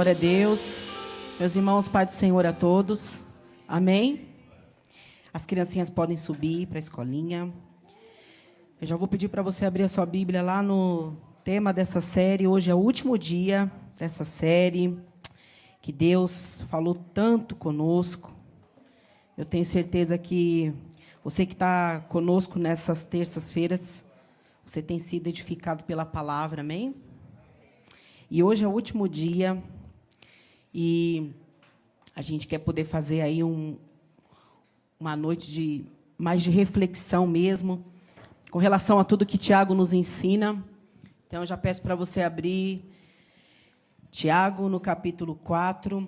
Glória a Deus. Meus irmãos, Pai do Senhor a todos. Amém. As criancinhas podem subir para a escolinha. Eu já vou pedir para você abrir a sua Bíblia lá no tema dessa série. Hoje é o último dia dessa série. Que Deus falou tanto conosco. Eu tenho certeza que você que está conosco nessas terças-feiras, você tem sido edificado pela palavra, amém? E hoje é o último dia e a gente quer poder fazer aí um, uma noite de mais de reflexão mesmo, com relação a tudo que Tiago nos ensina. Então, eu já peço para você abrir Tiago no capítulo 4.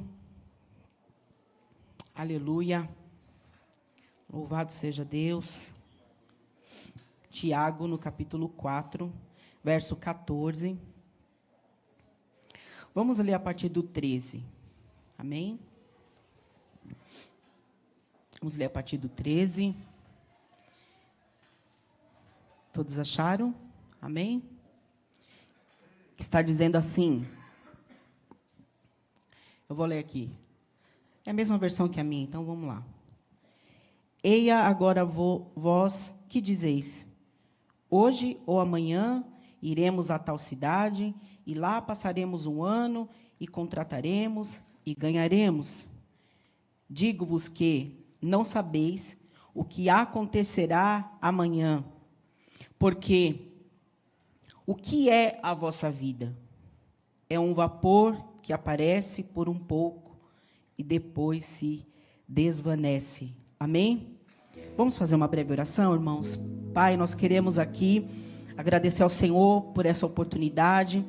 Aleluia. Louvado seja Deus. Tiago no capítulo 4, verso 14. Vamos ler a partir do 13. Amém? Vamos ler a partir do 13. Todos acharam? Amém? Está dizendo assim. Eu vou ler aqui. É a mesma versão que a minha, então vamos lá. Eia agora vós que dizeis: Hoje ou amanhã iremos a tal cidade, e lá passaremos um ano, e contrataremos, e ganharemos. Digo-vos que não sabeis o que acontecerá amanhã, porque o que é a vossa vida? É um vapor que aparece por um pouco e depois se desvanece. Amém? Vamos fazer uma breve oração, irmãos? Pai, nós queremos aqui agradecer ao Senhor por essa oportunidade,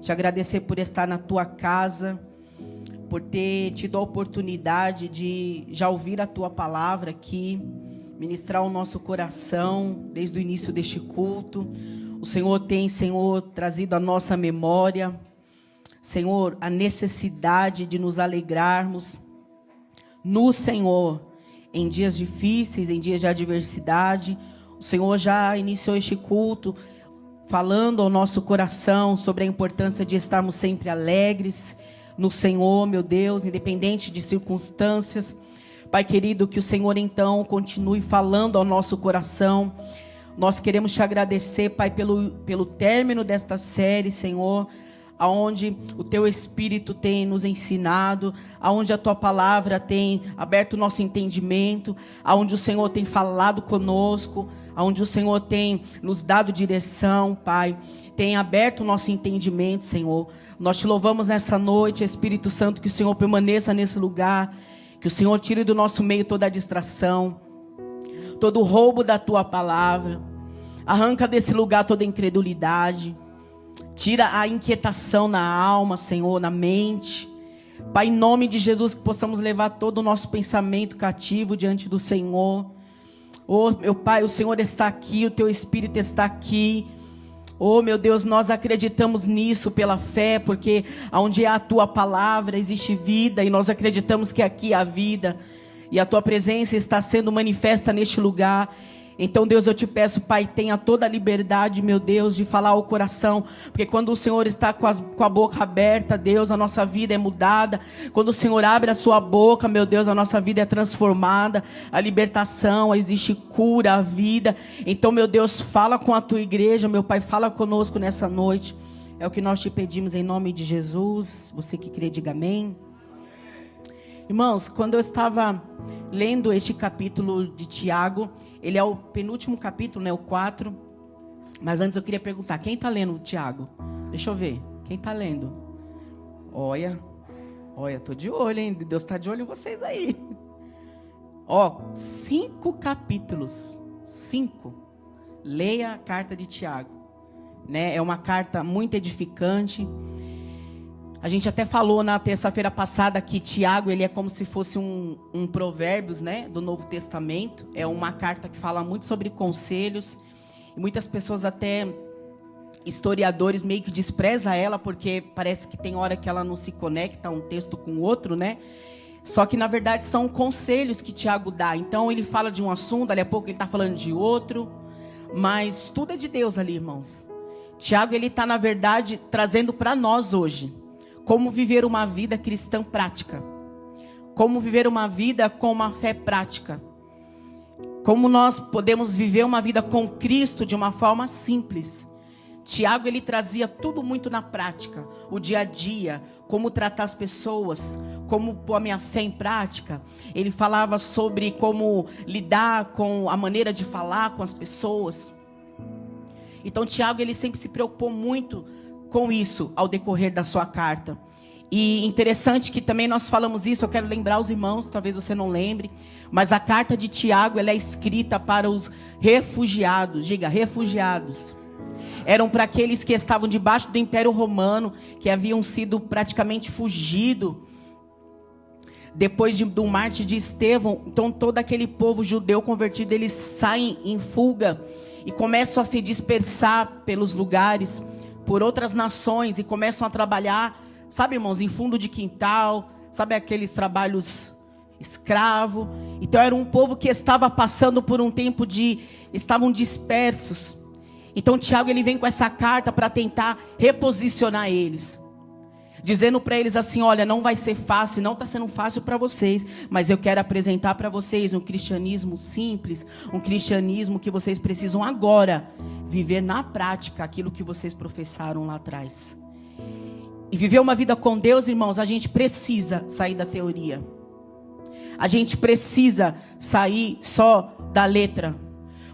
te agradecer por estar na tua casa por ter tido a oportunidade de já ouvir a tua palavra aqui, ministrar o nosso coração desde o início deste culto. O Senhor tem, Senhor, trazido a nossa memória, Senhor, a necessidade de nos alegrarmos no Senhor em dias difíceis, em dias de adversidade. O Senhor já iniciou este culto falando ao nosso coração sobre a importância de estarmos sempre alegres no Senhor, meu Deus, independente de circunstâncias. Pai querido, que o Senhor então continue falando ao nosso coração. Nós queremos te agradecer, Pai, pelo, pelo término desta série, Senhor, aonde o teu espírito tem nos ensinado, aonde a tua palavra tem aberto o nosso entendimento, aonde o Senhor tem falado conosco, aonde o Senhor tem nos dado direção, Pai, tem aberto o nosso entendimento, Senhor. Nós te louvamos nessa noite, Espírito Santo, que o Senhor permaneça nesse lugar, que o Senhor tire do nosso meio toda a distração, todo o roubo da tua palavra. Arranca desse lugar toda a incredulidade. Tira a inquietação na alma, Senhor, na mente. Pai, em nome de Jesus, que possamos levar todo o nosso pensamento cativo diante do Senhor. Oh, meu Pai, o Senhor está aqui, o teu Espírito está aqui. Oh, meu Deus, nós acreditamos nisso pela fé, porque onde há a tua palavra existe vida e nós acreditamos que aqui há vida e a tua presença está sendo manifesta neste lugar. Então, Deus, eu te peço, Pai, tenha toda a liberdade, meu Deus, de falar ao coração, porque quando o Senhor está com, as, com, a boca aberta, Deus, a nossa vida é mudada. Quando o Senhor abre a sua boca, meu Deus, a nossa vida é transformada, a libertação, existe cura, a vida. Então, meu Deus, fala com a tua igreja, meu Pai, fala conosco nessa noite. É o que nós te pedimos em nome de Jesus. Você que crê, diga amém. Irmãos, quando eu estava lendo este capítulo de Tiago, ele é o penúltimo capítulo, né, o 4. Mas antes eu queria perguntar, quem está lendo o Tiago? Deixa eu ver, quem está lendo? Olha, olha, tô de olho, hein? Deus está de olho em vocês aí. Ó, cinco capítulos, cinco. Leia a carta de Tiago, né? É uma carta muito edificante. A gente até falou na terça-feira passada que Tiago ele é como se fosse um, um provérbios, né, do Novo Testamento. É uma carta que fala muito sobre conselhos e muitas pessoas até historiadores meio que despreza ela porque parece que tem hora que ela não se conecta um texto com o outro, né? Só que na verdade são conselhos que Tiago dá. Então ele fala de um assunto, dali a pouco ele está falando de outro, mas tudo é de Deus ali, irmãos. Tiago ele está na verdade trazendo para nós hoje como viver uma vida cristã prática. Como viver uma vida com uma fé prática. Como nós podemos viver uma vida com Cristo de uma forma simples. Tiago ele trazia tudo muito na prática, o dia a dia, como tratar as pessoas, como pôr a minha fé em prática. Ele falava sobre como lidar com a maneira de falar com as pessoas. Então Tiago ele sempre se preocupou muito com isso ao decorrer da sua carta. E interessante que também nós falamos isso, eu quero lembrar os irmãos, talvez você não lembre, mas a carta de Tiago ela é escrita para os refugiados, diga, refugiados. Eram para aqueles que estavam debaixo do Império Romano, que haviam sido praticamente fugido depois de, do Marte de Estevão. Então todo aquele povo judeu convertido, eles saem em fuga e começam a se dispersar pelos lugares, por outras nações e começam a trabalhar Sabe, irmãos, em fundo de quintal, sabe aqueles trabalhos escravo. Então era um povo que estava passando por um tempo de estavam dispersos. Então Tiago ele vem com essa carta para tentar reposicionar eles. Dizendo para eles assim: olha, não vai ser fácil, não está sendo fácil para vocês, mas eu quero apresentar para vocês um cristianismo simples, um cristianismo que vocês precisam agora viver na prática aquilo que vocês professaram lá atrás. E viver uma vida com Deus, irmãos, a gente precisa sair da teoria. A gente precisa sair só da letra.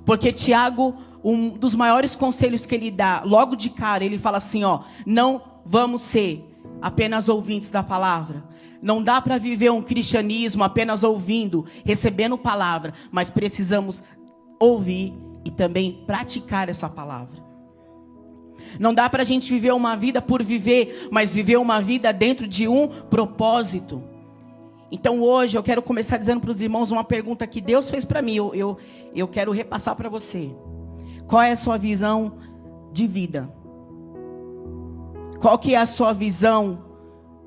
Porque Tiago, um dos maiores conselhos que ele dá, logo de cara, ele fala assim: ó, não vamos ser apenas ouvintes da palavra. Não dá para viver um cristianismo apenas ouvindo, recebendo palavra, mas precisamos ouvir e também praticar essa palavra. Não dá para a gente viver uma vida por viver, mas viver uma vida dentro de um propósito. Então hoje eu quero começar dizendo para os irmãos uma pergunta que Deus fez para mim. Eu, eu, eu quero repassar para você. Qual é a sua visão de vida? Qual que é a sua visão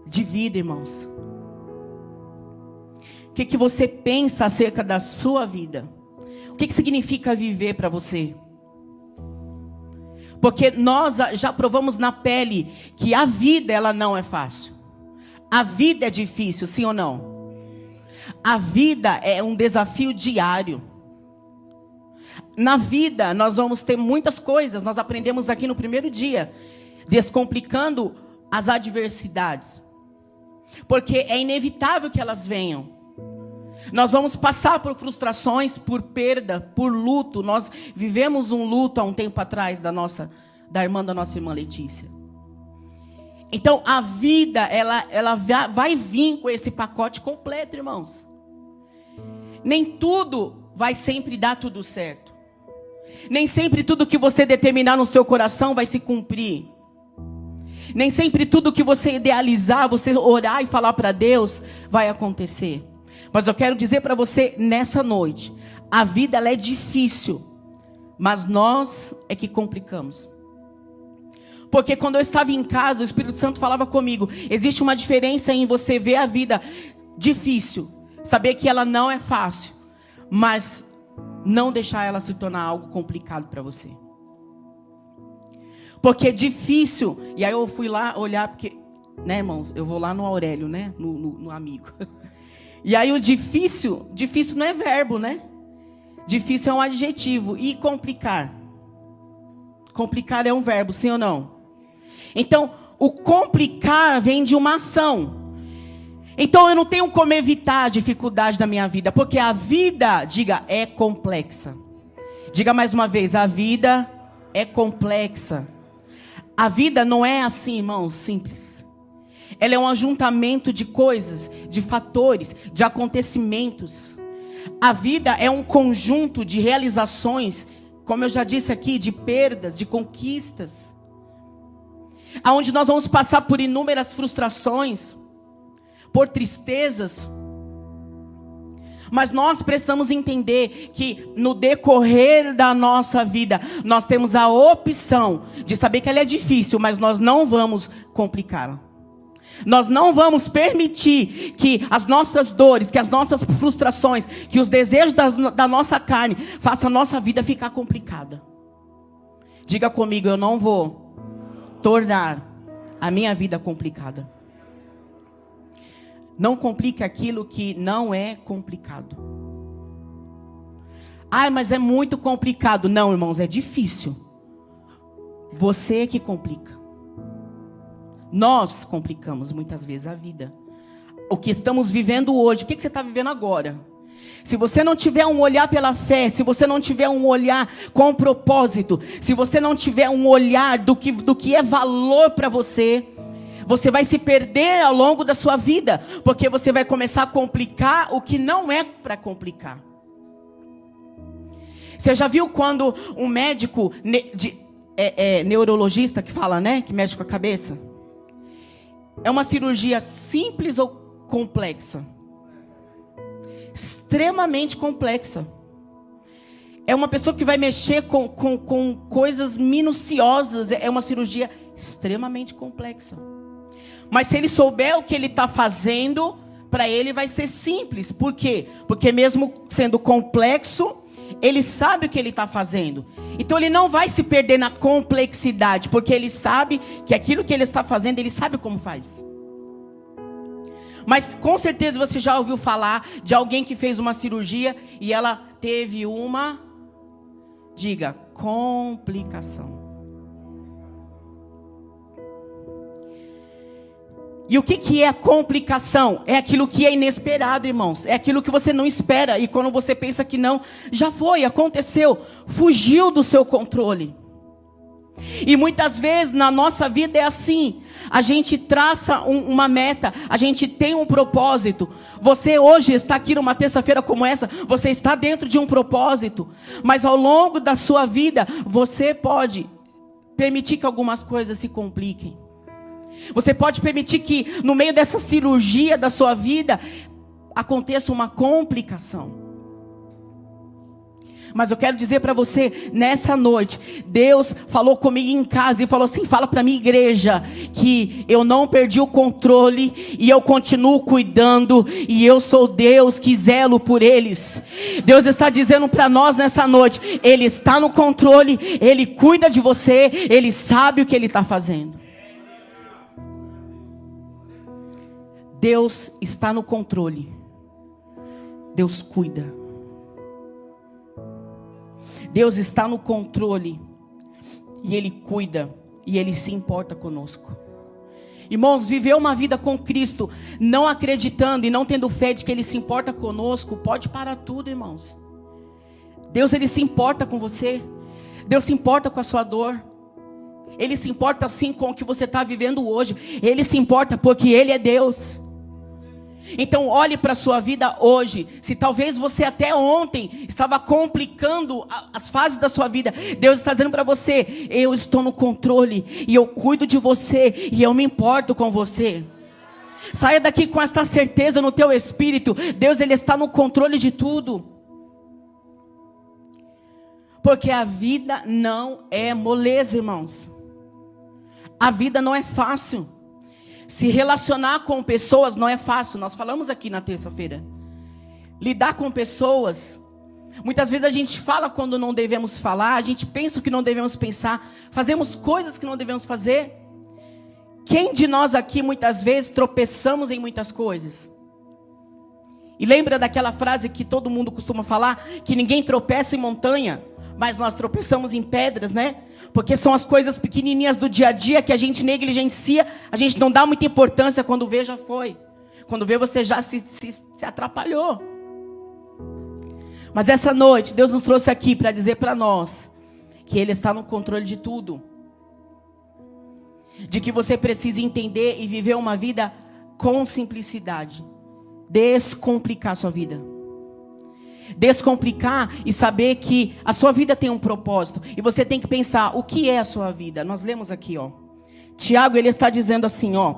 de vida, irmãos? O que, que você pensa acerca da sua vida? O que, que significa viver para você? Porque nós já provamos na pele que a vida ela não é fácil. A vida é difícil, sim ou não? A vida é um desafio diário. Na vida nós vamos ter muitas coisas, nós aprendemos aqui no primeiro dia, descomplicando as adversidades. Porque é inevitável que elas venham. Nós vamos passar por frustrações, por perda, por luto. Nós vivemos um luto há um tempo atrás da nossa da irmã da nossa irmã Letícia. Então a vida ela ela vai vir com esse pacote completo, irmãos. Nem tudo vai sempre dar tudo certo. Nem sempre tudo que você determinar no seu coração vai se cumprir. Nem sempre tudo que você idealizar, você orar e falar para Deus, vai acontecer. Mas eu quero dizer para você nessa noite, a vida ela é difícil, mas nós é que complicamos. Porque quando eu estava em casa, o Espírito Santo falava comigo: existe uma diferença em você ver a vida difícil, saber que ela não é fácil, mas não deixar ela se tornar algo complicado para você. Porque é difícil, e aí eu fui lá olhar, porque, né, irmãos, eu vou lá no Aurélio, né, no, no, no amigo. E aí o difícil, difícil não é verbo, né? Difícil é um adjetivo. E complicar? Complicar é um verbo, sim ou não? Então, o complicar vem de uma ação. Então, eu não tenho como evitar a dificuldade da minha vida, porque a vida, diga, é complexa. Diga mais uma vez, a vida é complexa. A vida não é assim, irmãos, simples. Ela é um ajuntamento de coisas, de fatores, de acontecimentos. A vida é um conjunto de realizações, como eu já disse aqui, de perdas, de conquistas. Aonde nós vamos passar por inúmeras frustrações, por tristezas. Mas nós precisamos entender que no decorrer da nossa vida, nós temos a opção de saber que ela é difícil, mas nós não vamos complicá-la. Nós não vamos permitir que as nossas dores, que as nossas frustrações, que os desejos da, da nossa carne façam a nossa vida ficar complicada. Diga comigo, eu não vou tornar a minha vida complicada. Não complique aquilo que não é complicado. Ai, mas é muito complicado. Não, irmãos, é difícil. Você é que complica. Nós complicamos muitas vezes a vida. O que estamos vivendo hoje, o que você está vivendo agora? Se você não tiver um olhar pela fé, se você não tiver um olhar com propósito, se você não tiver um olhar do que, do que é valor para você, você vai se perder ao longo da sua vida, porque você vai começar a complicar o que não é para complicar. Você já viu quando um médico de, é, é, neurologista que fala, né? Que mexe com a cabeça? É uma cirurgia simples ou complexa? extremamente complexa. É uma pessoa que vai mexer com, com, com coisas minuciosas. É uma cirurgia extremamente complexa. Mas se ele souber o que ele está fazendo, para ele vai ser simples. Por quê? Porque mesmo sendo complexo, ele sabe o que ele está fazendo. Então ele não vai se perder na complexidade, porque ele sabe que aquilo que ele está fazendo, ele sabe como faz. Mas com certeza você já ouviu falar de alguém que fez uma cirurgia e ela teve uma, diga, complicação. E o que, que é complicação? É aquilo que é inesperado, irmãos. É aquilo que você não espera. E quando você pensa que não, já foi, aconteceu, fugiu do seu controle. E muitas vezes na nossa vida é assim. A gente traça um, uma meta, a gente tem um propósito. Você hoje está aqui numa terça-feira como essa, você está dentro de um propósito. Mas ao longo da sua vida, você pode permitir que algumas coisas se compliquem. Você pode permitir que no meio dessa cirurgia da sua vida aconteça uma complicação. Mas eu quero dizer para você, nessa noite, Deus falou comigo em casa e falou assim: fala para minha igreja que eu não perdi o controle e eu continuo cuidando e eu sou Deus que zelo por eles. Deus está dizendo para nós nessa noite: Ele está no controle, Ele cuida de você, Ele sabe o que Ele está fazendo. Deus está no controle, Deus cuida. Deus está no controle. E Ele cuida. E Ele se importa conosco. Irmãos, viver uma vida com Cristo, não acreditando e não tendo fé de que Ele se importa conosco, pode parar tudo, irmãos. Deus, Ele se importa com você. Deus se importa com a sua dor. Ele se importa assim com o que você está vivendo hoje. Ele se importa porque Ele é Deus. Então olhe para a sua vida hoje. Se talvez você até ontem estava complicando as fases da sua vida, Deus está dizendo para você: eu estou no controle e eu cuido de você e eu me importo com você. Saia daqui com esta certeza no teu espírito. Deus ele está no controle de tudo. Porque a vida não é moleza, irmãos. A vida não é fácil. Se relacionar com pessoas não é fácil, nós falamos aqui na terça-feira. Lidar com pessoas. Muitas vezes a gente fala quando não devemos falar, a gente pensa o que não devemos pensar, fazemos coisas que não devemos fazer. Quem de nós aqui muitas vezes tropeçamos em muitas coisas? E lembra daquela frase que todo mundo costuma falar, que ninguém tropeça em montanha, mas nós tropeçamos em pedras, né? Porque são as coisas pequenininhas do dia a dia que a gente negligencia, a gente não dá muita importância quando vê já foi. Quando vê você já se, se, se atrapalhou. Mas essa noite Deus nos trouxe aqui para dizer para nós que Ele está no controle de tudo. De que você precisa entender e viver uma vida com simplicidade. Descomplicar sua vida descomplicar e saber que a sua vida tem um propósito. E você tem que pensar, o que é a sua vida? Nós lemos aqui, ó. Tiago, ele está dizendo assim, ó.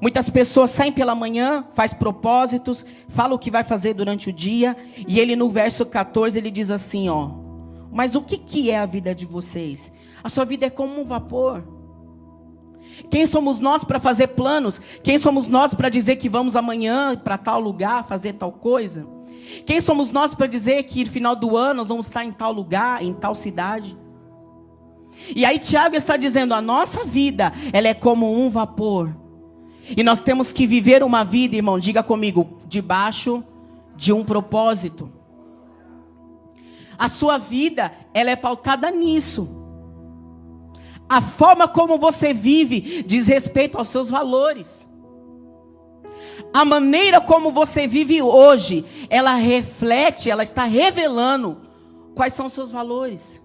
Muitas pessoas saem pela manhã, faz propósitos, fala o que vai fazer durante o dia, e ele no verso 14 ele diz assim, ó: "Mas o que que é a vida de vocês? A sua vida é como um vapor. Quem somos nós para fazer planos? Quem somos nós para dizer que vamos amanhã para tal lugar fazer tal coisa? Quem somos nós para dizer que no final do ano nós vamos estar em tal lugar, em tal cidade? E aí Tiago está dizendo: a nossa vida, ela é como um vapor. E nós temos que viver uma vida, irmão, diga comigo, debaixo de um propósito. A sua vida, ela é pautada nisso. A forma como você vive diz respeito aos seus valores. A maneira como você vive hoje, ela reflete, ela está revelando quais são os seus valores.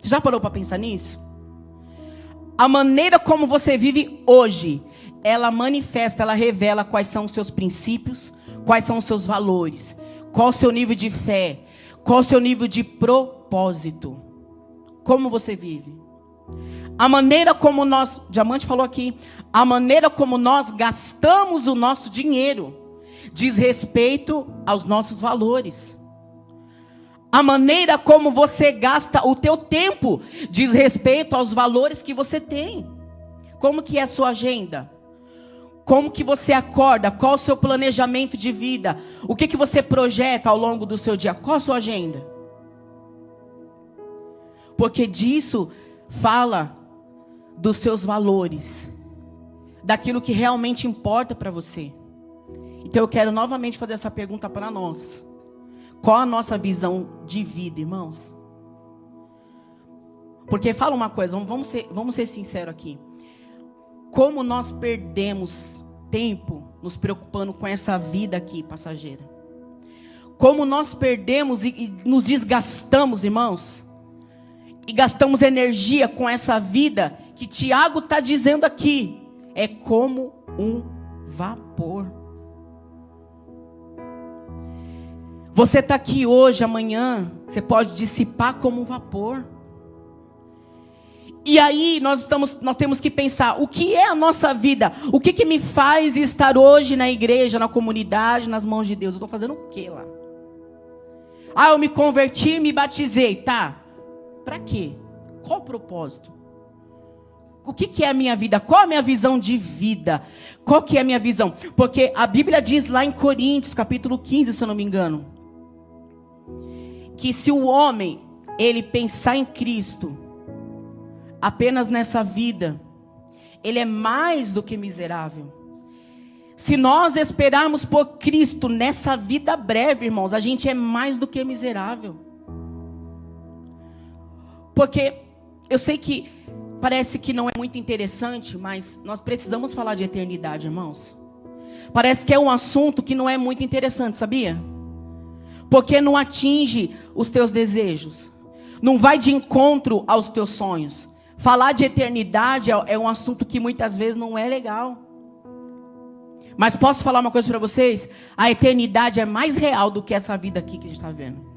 Você já parou para pensar nisso? A maneira como você vive hoje, ela manifesta, ela revela quais são os seus princípios, quais são os seus valores, qual o seu nível de fé, qual o seu nível de propósito. Como você vive? A maneira como nós, Diamante falou aqui, a maneira como nós gastamos o nosso dinheiro diz respeito aos nossos valores. A maneira como você gasta o teu tempo diz respeito aos valores que você tem. Como que é a sua agenda? Como que você acorda? Qual o seu planejamento de vida? O que que você projeta ao longo do seu dia? Qual a sua agenda? Porque disso fala dos seus valores, daquilo que realmente importa para você. Então eu quero novamente fazer essa pergunta para nós. Qual a nossa visão de vida, irmãos? Porque fala uma coisa, vamos ser, vamos ser sinceros aqui. Como nós perdemos tempo nos preocupando com essa vida aqui passageira. Como nós perdemos e, e nos desgastamos, irmãos. E gastamos energia com essa vida que Tiago está dizendo aqui. É como um vapor. Você está aqui hoje, amanhã, você pode dissipar como um vapor. E aí nós, estamos, nós temos que pensar: o que é a nossa vida? O que, que me faz estar hoje na igreja, na comunidade, nas mãos de Deus? Eu estou fazendo o que lá? Ah, eu me converti, me batizei. Tá. Para quê? Qual o propósito? O que, que é a minha vida? Qual a minha visão de vida? Qual que é a minha visão? Porque a Bíblia diz lá em Coríntios, capítulo 15, se eu não me engano, que se o homem ele pensar em Cristo apenas nessa vida, ele é mais do que miserável. Se nós esperarmos por Cristo nessa vida breve, irmãos, a gente é mais do que miserável. Porque eu sei que parece que não é muito interessante, mas nós precisamos falar de eternidade, irmãos. Parece que é um assunto que não é muito interessante, sabia? Porque não atinge os teus desejos, não vai de encontro aos teus sonhos. Falar de eternidade é, é um assunto que muitas vezes não é legal. Mas posso falar uma coisa para vocês? A eternidade é mais real do que essa vida aqui que a gente está vendo.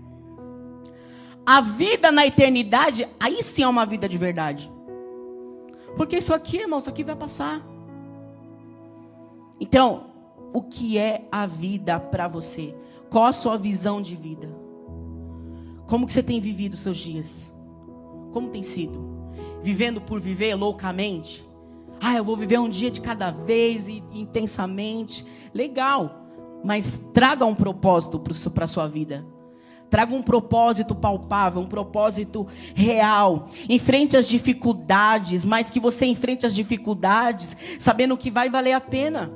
A vida na eternidade, aí sim é uma vida de verdade. Porque isso aqui, irmão, isso aqui vai passar. Então, o que é a vida para você? Qual a sua visão de vida? Como que você tem vivido os seus dias? Como tem sido? vivendo por viver loucamente. Ah, eu vou viver um dia de cada vez e intensamente. Legal, mas traga um propósito para a sua vida. Traga um propósito palpável, um propósito real. Enfrente as dificuldades, mas que você enfrente as dificuldades sabendo que vai valer a pena.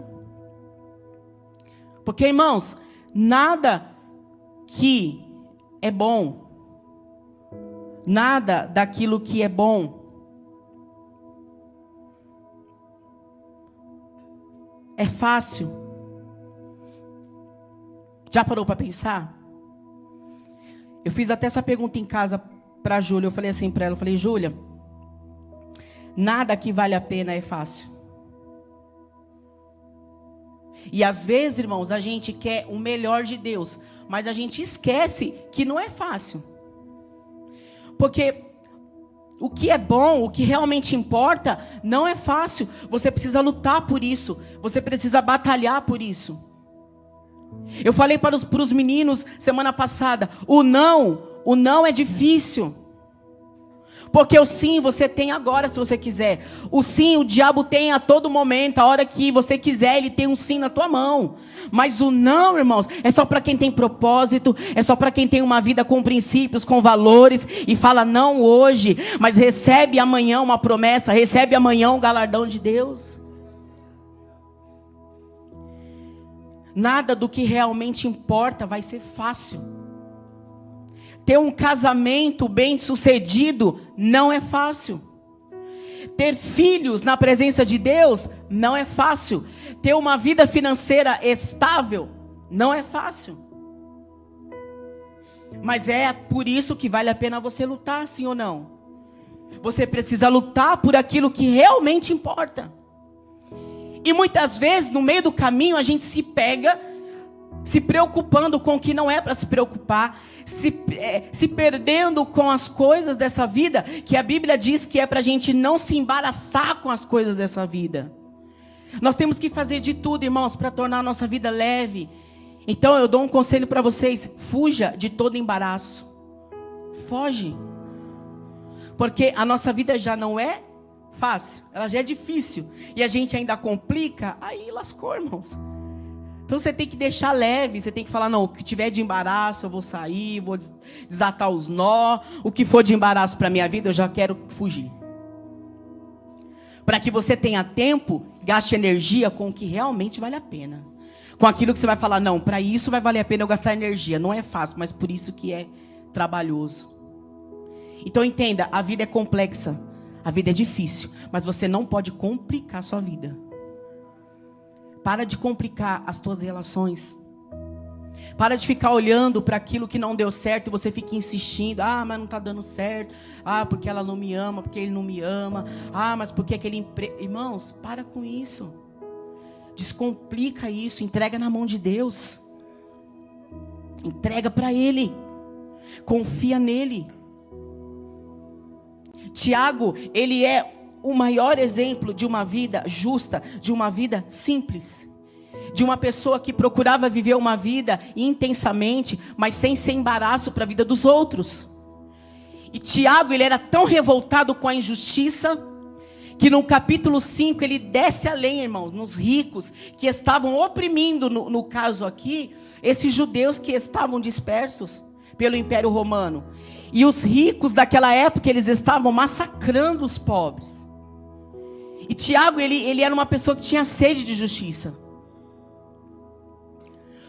Porque, irmãos, nada que é bom, nada daquilo que é bom É fácil? Já parou para pensar? Eu fiz até essa pergunta em casa para Júlia. Eu falei assim para ela: eu falei, Júlia, nada que vale a pena é fácil. E às vezes, irmãos, a gente quer o melhor de Deus, mas a gente esquece que não é fácil. Porque o que é bom, o que realmente importa, não é fácil. Você precisa lutar por isso. Você precisa batalhar por isso. Eu falei para os, para os meninos semana passada: o não, o não é difícil. Porque o sim você tem agora, se você quiser. O sim o diabo tem a todo momento, a hora que você quiser, ele tem um sim na tua mão. Mas o não, irmãos, é só para quem tem propósito, é só para quem tem uma vida com princípios, com valores e fala não hoje, mas recebe amanhã uma promessa, recebe amanhã um galardão de Deus. Nada do que realmente importa vai ser fácil. Ter um casamento bem sucedido não é fácil. Ter filhos na presença de Deus não é fácil. Ter uma vida financeira estável não é fácil. Mas é por isso que vale a pena você lutar, sim ou não? Você precisa lutar por aquilo que realmente importa. E muitas vezes, no meio do caminho, a gente se pega se preocupando com o que não é para se preocupar, se, é, se perdendo com as coisas dessa vida, que a Bíblia diz que é para a gente não se embaraçar com as coisas dessa vida. Nós temos que fazer de tudo, irmãos, para tornar a nossa vida leve. Então eu dou um conselho para vocês: fuja de todo embaraço. Foge. Porque a nossa vida já não é fácil, ela já é difícil. E a gente ainda complica, aí lascou, irmãos. Então você tem que deixar leve, você tem que falar, não, o que tiver de embaraço, eu vou sair, vou desatar os nó, o que for de embaraço para minha vida, eu já quero fugir. Para que você tenha tempo, gaste energia com o que realmente vale a pena. Com aquilo que você vai falar, não, para isso vai valer a pena eu gastar energia. Não é fácil, mas por isso que é trabalhoso. Então entenda, a vida é complexa, a vida é difícil, mas você não pode complicar a sua vida. Para de complicar as tuas relações. Para de ficar olhando para aquilo que não deu certo e você fica insistindo. Ah, mas não está dando certo. Ah, porque ela não me ama, porque ele não me ama. Ah, mas porque aquele emprego. Irmãos, para com isso. Descomplica isso. Entrega na mão de Deus. Entrega para Ele. Confia nele. Tiago, ele é o maior exemplo de uma vida justa, de uma vida simples. De uma pessoa que procurava viver uma vida intensamente, mas sem ser embaraço para a vida dos outros. E Tiago, ele era tão revoltado com a injustiça, que no capítulo 5 ele desce além, irmãos, nos ricos que estavam oprimindo, no, no caso aqui, esses judeus que estavam dispersos pelo Império Romano. E os ricos daquela época, eles estavam massacrando os pobres. E Tiago, ele, ele era uma pessoa que tinha sede de justiça.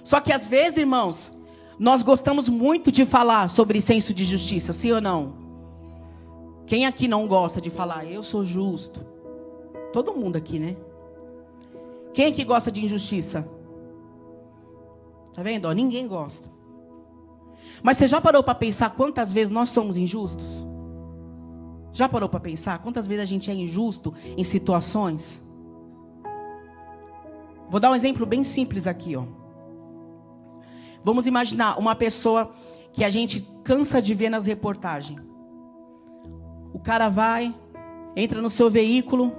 Só que às vezes, irmãos, nós gostamos muito de falar sobre senso de justiça, sim ou não? Quem aqui não gosta de falar, eu sou justo? Todo mundo aqui, né? Quem aqui gosta de injustiça? Tá vendo? ninguém gosta. Mas você já parou para pensar quantas vezes nós somos injustos? Já parou para pensar quantas vezes a gente é injusto em situações? Vou dar um exemplo bem simples aqui, ó. Vamos imaginar uma pessoa que a gente cansa de ver nas reportagens. O cara vai, entra no seu veículo,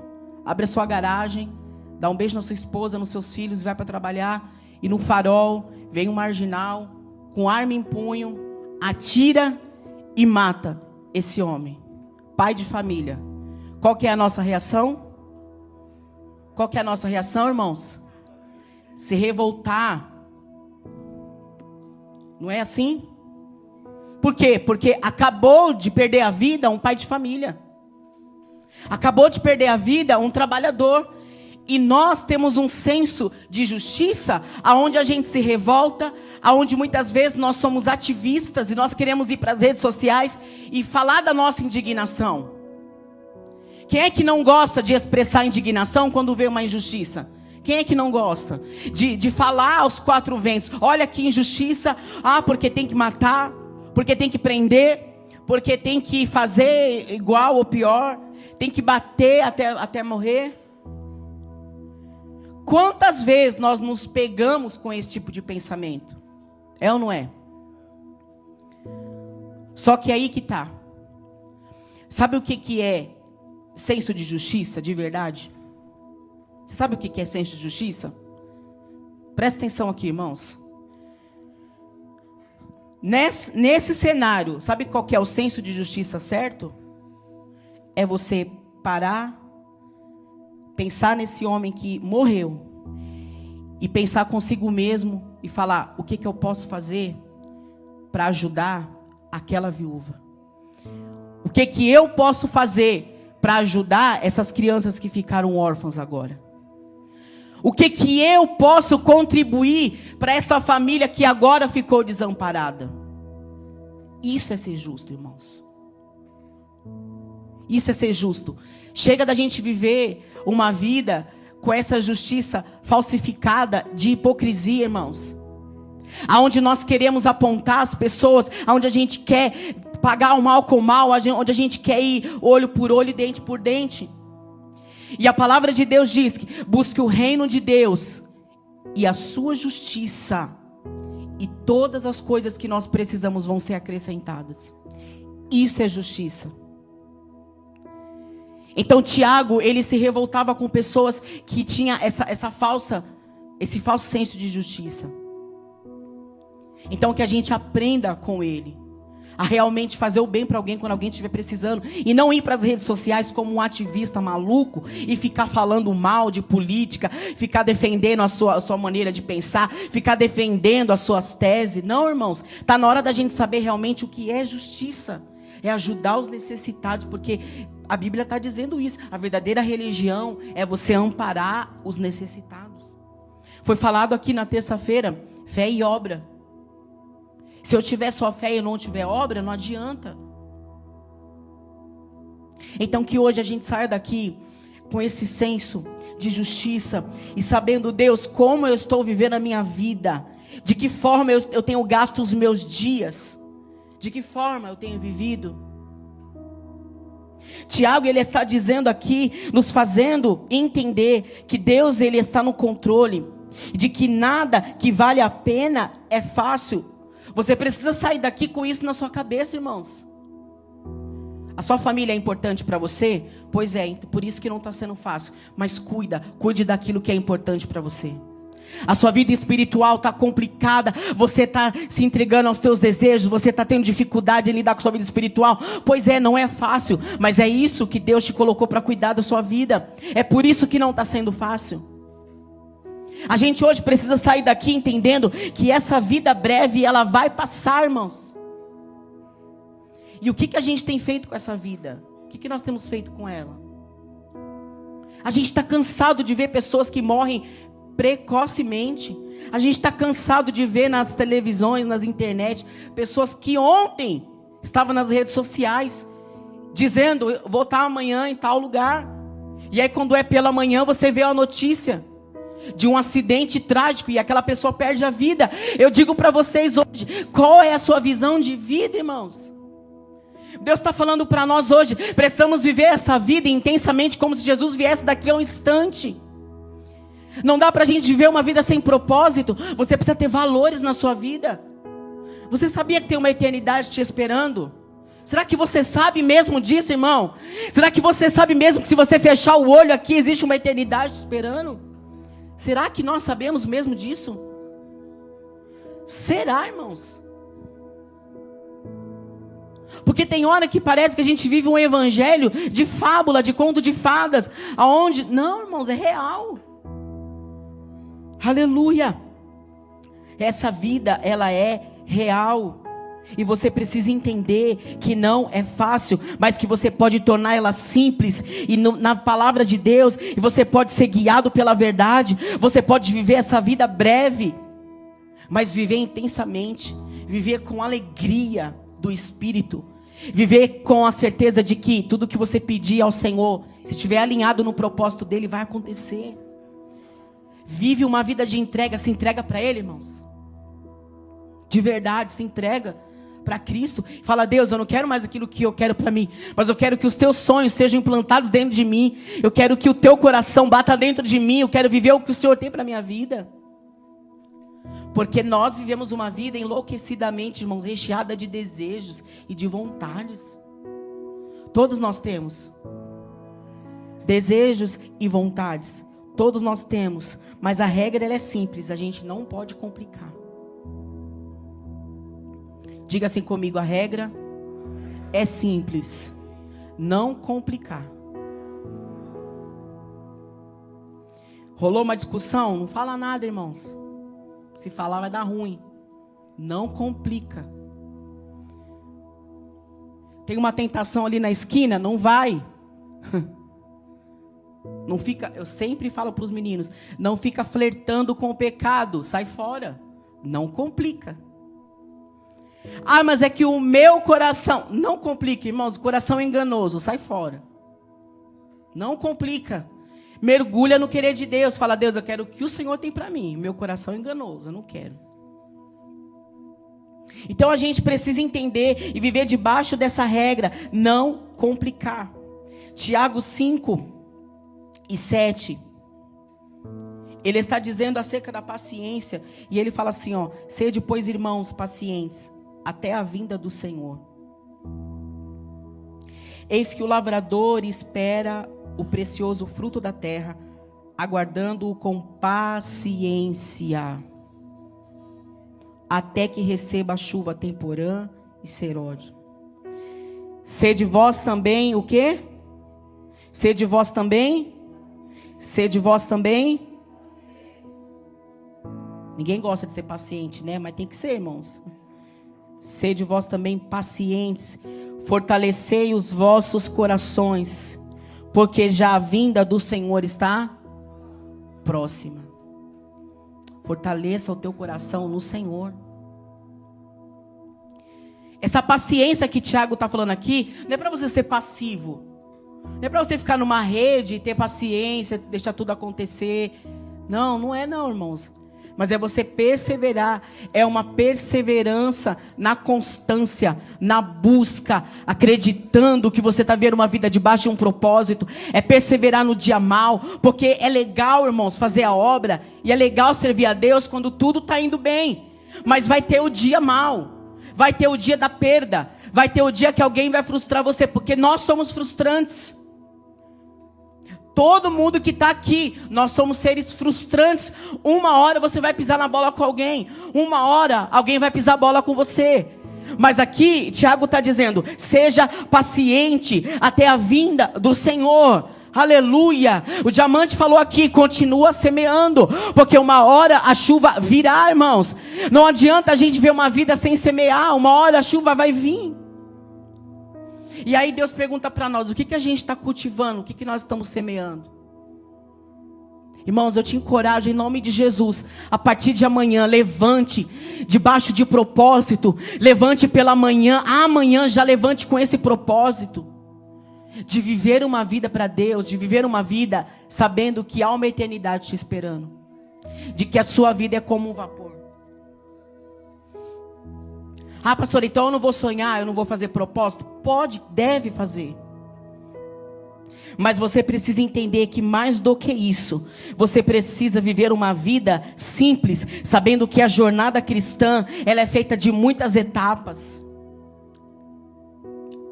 abre a sua garagem, dá um beijo na sua esposa, nos seus filhos, vai para trabalhar e no farol vem um marginal com arma em punho, atira e mata esse homem pai de família, qual que é a nossa reação? Qual que é a nossa reação, irmãos? Se revoltar. Não é assim? Por quê? Porque acabou de perder a vida um pai de família. Acabou de perder a vida um trabalhador. E nós temos um senso de justiça aonde a gente se revolta, aonde muitas vezes nós somos ativistas e nós queremos ir para as redes sociais e falar da nossa indignação. Quem é que não gosta de expressar indignação quando vê uma injustiça? Quem é que não gosta de, de falar aos quatro ventos? Olha que injustiça, ah, porque tem que matar, porque tem que prender, porque tem que fazer igual ou pior, tem que bater até, até morrer. Quantas vezes nós nos pegamos com esse tipo de pensamento? É ou não é? Só que aí que tá. Sabe o que, que é senso de justiça de verdade? Você sabe o que, que é senso de justiça? Presta atenção aqui, irmãos. Nesse, nesse cenário, sabe qual que é o senso de justiça certo? É você parar, pensar nesse homem que morreu e pensar consigo mesmo e falar: o que, que eu posso fazer para ajudar aquela viúva? O que, que eu posso fazer para ajudar essas crianças que ficaram órfãs agora? O que que eu posso contribuir para essa família que agora ficou desamparada? Isso é ser justo, irmãos. Isso é ser justo. Chega da gente viver uma vida com essa justiça falsificada de hipocrisia, irmãos. Aonde nós queremos apontar as pessoas, aonde a gente quer pagar o mal com o mal, onde a gente quer ir olho por olho e dente por dente. E a palavra de Deus diz que busque o reino de Deus e a sua justiça, e todas as coisas que nós precisamos vão ser acrescentadas. Isso é justiça. Então Tiago, ele se revoltava com pessoas que tinham essa, essa falsa, esse falso senso de justiça. Então que a gente aprenda com ele a realmente fazer o bem para alguém quando alguém estiver precisando e não ir para as redes sociais como um ativista maluco e ficar falando mal de política, ficar defendendo a sua, a sua maneira de pensar, ficar defendendo as suas teses. Não, irmãos, tá na hora da gente saber realmente o que é justiça. É ajudar os necessitados, porque a Bíblia está dizendo isso. A verdadeira religião é você amparar os necessitados. Foi falado aqui na terça-feira, fé e obra. Se eu tiver só fé e não tiver obra, não adianta. Então que hoje a gente saia daqui com esse senso de justiça e sabendo, Deus, como eu estou vivendo a minha vida, de que forma eu, eu tenho gasto os meus dias, de que forma eu tenho vivido. Tiago ele está dizendo aqui, nos fazendo entender que Deus ele está no controle, de que nada que vale a pena é fácil você precisa sair daqui com isso na sua cabeça, irmãos. A sua família é importante para você? Pois é, por isso que não está sendo fácil. Mas cuida, cuide daquilo que é importante para você. A sua vida espiritual está complicada, você está se entregando aos teus desejos, você está tendo dificuldade em lidar com a sua vida espiritual. Pois é, não é fácil, mas é isso que Deus te colocou para cuidar da sua vida. É por isso que não está sendo fácil. A gente hoje precisa sair daqui entendendo que essa vida breve ela vai passar, irmãos. E o que, que a gente tem feito com essa vida? O que, que nós temos feito com ela? A gente está cansado de ver pessoas que morrem precocemente. A gente está cansado de ver nas televisões, nas internet, pessoas que ontem estavam nas redes sociais dizendo: vou estar amanhã em tal lugar. E aí, quando é pela manhã, você vê a notícia de um acidente trágico e aquela pessoa perde a vida. Eu digo para vocês hoje, qual é a sua visão de vida, irmãos? Deus está falando para nós hoje, precisamos viver essa vida intensamente como se Jesus viesse daqui a um instante. Não dá para a gente viver uma vida sem propósito. Você precisa ter valores na sua vida. Você sabia que tem uma eternidade te esperando? Será que você sabe mesmo disso, irmão? Será que você sabe mesmo que se você fechar o olho aqui existe uma eternidade te esperando? Será que nós sabemos mesmo disso? Será, irmãos? Porque tem hora que parece que a gente vive um evangelho de fábula, de conto de fadas, aonde não, irmãos, é real. Aleluia. Essa vida ela é real. E você precisa entender que não é fácil, mas que você pode tornar ela simples e no, na palavra de Deus, e você pode ser guiado pela verdade, você pode viver essa vida breve, mas viver intensamente, viver com alegria do espírito, viver com a certeza de que tudo que você pedir ao Senhor, se estiver alinhado no propósito dele, vai acontecer. Vive uma vida de entrega, se entrega para ele, irmãos. De verdade, se entrega para Cristo. Fala, Deus, eu não quero mais aquilo que eu quero para mim, mas eu quero que os teus sonhos sejam implantados dentro de mim. Eu quero que o teu coração bata dentro de mim. Eu quero viver o que o Senhor tem para minha vida. Porque nós vivemos uma vida enlouquecidamente, irmãos, recheada de desejos e de vontades. Todos nós temos desejos e vontades. Todos nós temos, mas a regra é simples, a gente não pode complicar. Diga assim comigo: a regra é simples, não complicar. Rolou uma discussão? Não fala nada, irmãos. Se falar, vai dar ruim. Não complica. Tem uma tentação ali na esquina? Não vai. Não fica, eu sempre falo para os meninos, não fica flertando com o pecado, sai fora. Não complica. Ah, mas é que o meu coração, não complica, irmãos, o coração é enganoso, sai fora. Não complica. Mergulha no querer de Deus, fala: "Deus, eu quero o que o Senhor tem para mim. Meu coração é enganoso, eu não quero". Então a gente precisa entender e viver debaixo dessa regra, não complicar. Tiago 5 e 7. Ele está dizendo acerca da paciência, e ele fala assim, ó: "Sede, pois, irmãos, pacientes, até a vinda do Senhor. Eis que o lavrador espera o precioso fruto da terra, aguardando-o com paciência, até que receba a chuva temporã e seródio. Sede vós também o quê? Sede vós também? Sede vós também? Ninguém gosta de ser paciente, né? Mas tem que ser, irmãos. Sede vós também pacientes, fortalecei os vossos corações, porque já a vinda do Senhor está próxima. Fortaleça o teu coração no Senhor. Essa paciência que Tiago está falando aqui, não é para você ser passivo. Não é para você ficar numa rede, ter paciência, deixar tudo acontecer. Não, não é não, irmãos. Mas é você perseverar, é uma perseverança na constância, na busca, acreditando que você está vendo uma vida debaixo de um propósito, é perseverar no dia mal, porque é legal, irmãos, fazer a obra, e é legal servir a Deus quando tudo está indo bem, mas vai ter o dia mal, vai ter o dia da perda, vai ter o dia que alguém vai frustrar você, porque nós somos frustrantes. Todo mundo que está aqui, nós somos seres frustrantes. Uma hora você vai pisar na bola com alguém, uma hora alguém vai pisar a bola com você. Mas aqui, Tiago está dizendo: seja paciente até a vinda do Senhor. Aleluia! O diamante falou aqui: continua semeando, porque uma hora a chuva virá, irmãos. Não adianta a gente ver uma vida sem semear, uma hora a chuva vai vir. E aí Deus pergunta para nós: o que, que a gente está cultivando? O que, que nós estamos semeando? Irmãos, eu te encorajo em nome de Jesus, a partir de amanhã, levante debaixo de propósito, levante pela manhã, amanhã já levante com esse propósito de viver uma vida para Deus, de viver uma vida sabendo que há uma eternidade te esperando, de que a sua vida é como um vapor. Ah, pastor, então eu não vou sonhar, eu não vou fazer propósito. Pode, deve fazer. Mas você precisa entender que mais do que isso, você precisa viver uma vida simples, sabendo que a jornada cristã, ela é feita de muitas etapas.